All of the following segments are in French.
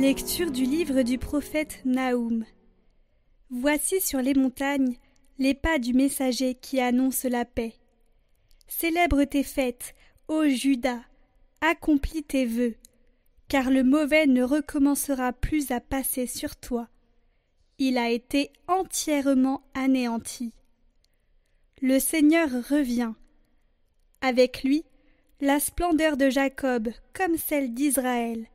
Lecture du livre du prophète Naoum. Voici sur les montagnes les pas du messager qui annonce la paix. Célèbre tes fêtes, ô Judas, accomplis tes vœux, car le mauvais ne recommencera plus à passer sur toi. Il a été entièrement anéanti. Le Seigneur revient. Avec lui, la splendeur de Jacob comme celle d'Israël,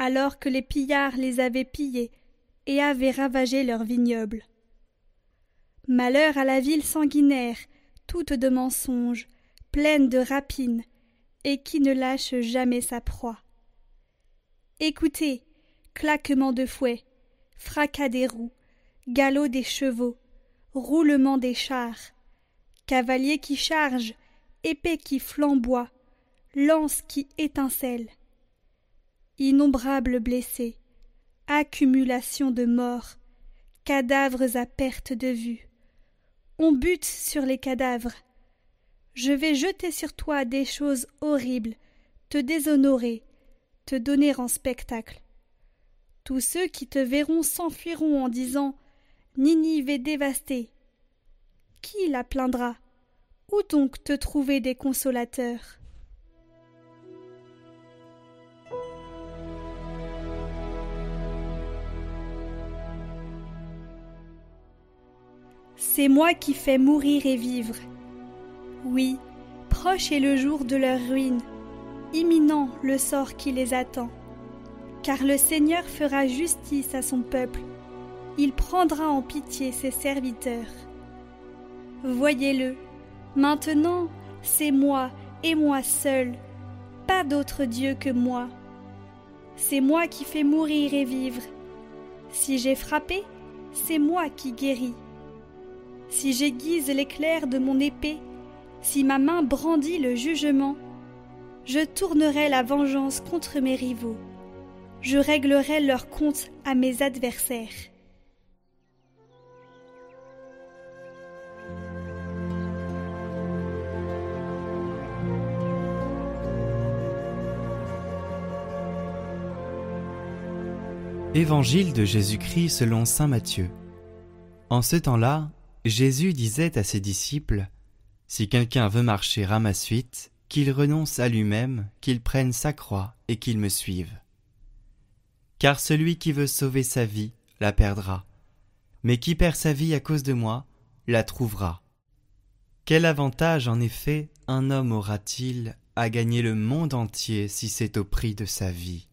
alors que les pillards les avaient pillés et avaient ravagé leurs vignobles. Malheur à la ville sanguinaire, toute de mensonges, pleine de rapines, et qui ne lâche jamais sa proie. Écoutez, claquement de fouet, fracas des roues, galop des chevaux, roulement des chars, cavaliers qui chargent, épée qui flamboie, lance qui étincelle. Innombrables blessés, accumulation de morts, cadavres à perte de vue. On bute sur les cadavres. Je vais jeter sur toi des choses horribles, te déshonorer, te donner en spectacle. Tous ceux qui te verront s'enfuiront en disant Ninive est dévastée. Qui la plaindra? Où donc te trouver des consolateurs? C'est moi qui fais mourir et vivre. Oui, proche est le jour de leur ruine, imminent le sort qui les attend. Car le Seigneur fera justice à son peuple, il prendra en pitié ses serviteurs. Voyez-le, Maintenant, c'est moi et moi seul, pas d'autre Dieu que moi. C'est moi qui fais mourir et vivre. Si j'ai frappé, c'est moi qui guéris. Si j'aiguise l'éclair de mon épée, si ma main brandit le jugement, je tournerai la vengeance contre mes rivaux. Je réglerai leur compte à mes adversaires. Évangile de Jésus-Christ selon Saint Matthieu. En ce temps-là, Jésus disait à ses disciples Si quelqu'un veut marcher à ma suite, qu'il renonce à lui-même, qu'il prenne sa croix et qu'il me suive. Car celui qui veut sauver sa vie la perdra, mais qui perd sa vie à cause de moi la trouvera. Quel avantage en effet un homme aura-t-il à gagner le monde entier si c'est au prix de sa vie?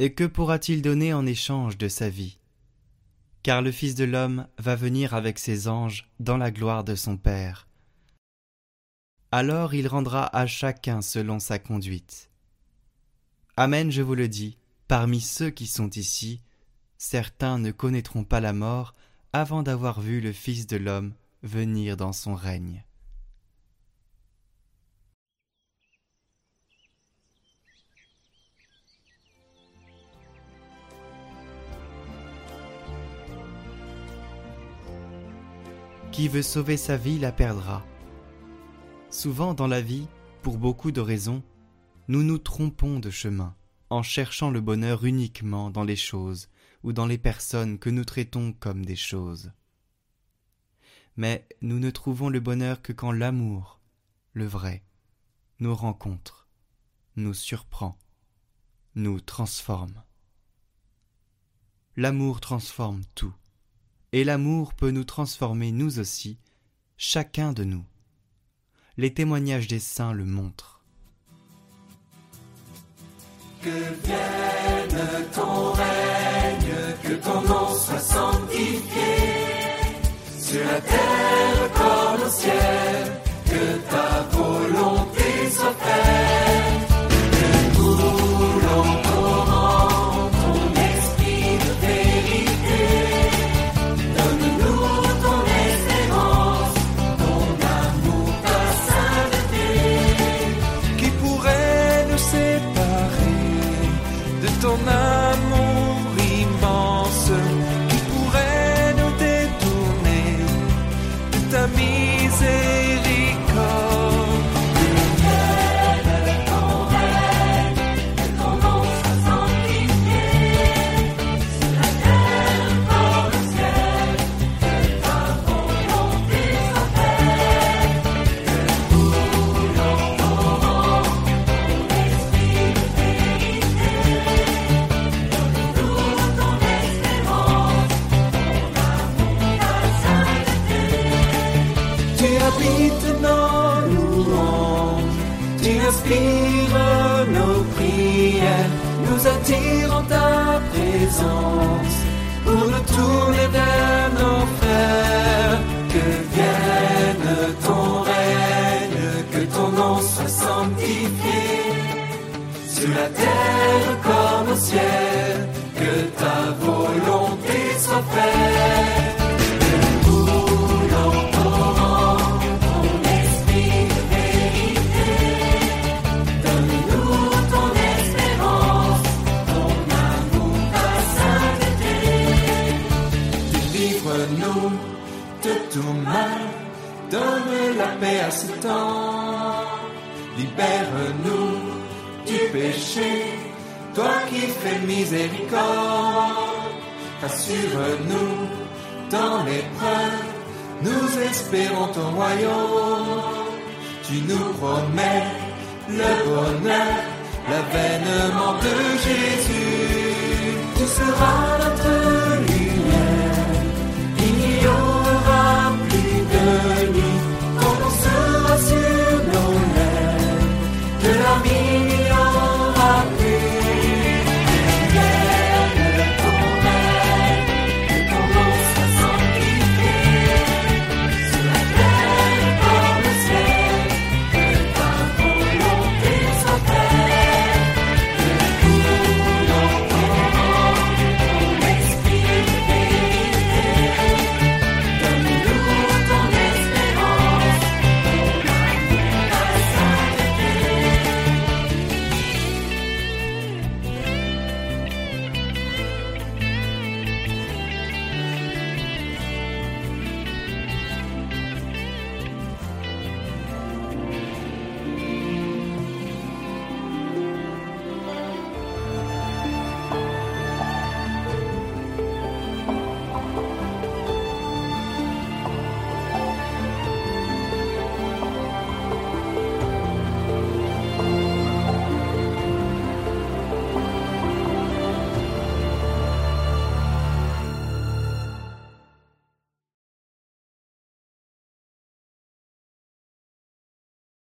Et que pourra-t-il donner en échange de sa vie? Car le Fils de l'homme va venir avec ses anges dans la gloire de son Père. Alors il rendra à chacun selon sa conduite. Amen, je vous le dis, parmi ceux qui sont ici, certains ne connaîtront pas la mort avant d'avoir vu le Fils de l'homme venir dans son règne. Qui veut sauver sa vie la perdra. Souvent dans la vie, pour beaucoup de raisons, nous nous trompons de chemin en cherchant le bonheur uniquement dans les choses ou dans les personnes que nous traitons comme des choses. Mais nous ne trouvons le bonheur que quand l'amour, le vrai, nous rencontre, nous surprend, nous transforme. L'amour transforme tout et l'amour peut nous transformer nous aussi, chacun de nous. Les témoignages des saints le montrent. Que vienne ton règne, que ton nom soit sanctifié, sur la terre habites nos louanges. Tu inspires nos prières, nous attirons ta présence pour nous tourner vers nos frères. Tout mal, donne la paix à ce temps. Libère-nous du péché, toi qui fais miséricorde. Rassure-nous dans l'épreuve, nous espérons ton royaume. Tu nous promets le bonheur, l'avènement de Jésus. Tu seras notre